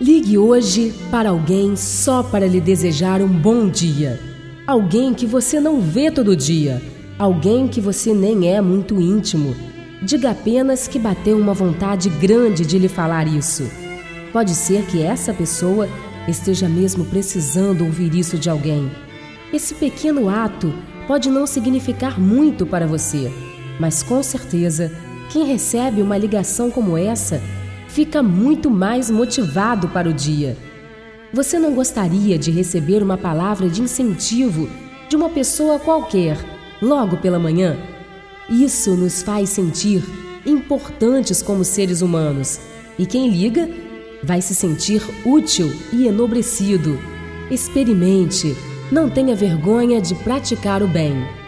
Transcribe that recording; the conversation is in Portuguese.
Ligue hoje para alguém só para lhe desejar um bom dia. Alguém que você não vê todo dia. Alguém que você nem é muito íntimo. Diga apenas que bateu uma vontade grande de lhe falar isso. Pode ser que essa pessoa esteja mesmo precisando ouvir isso de alguém. Esse pequeno ato pode não significar muito para você mas com certeza, quem recebe uma ligação como essa fica muito mais motivado para o dia. Você não gostaria de receber uma palavra de incentivo de uma pessoa qualquer logo pela manhã? Isso nos faz sentir importantes como seres humanos e quem liga vai se sentir útil e enobrecido. Experimente, não tenha vergonha de praticar o bem.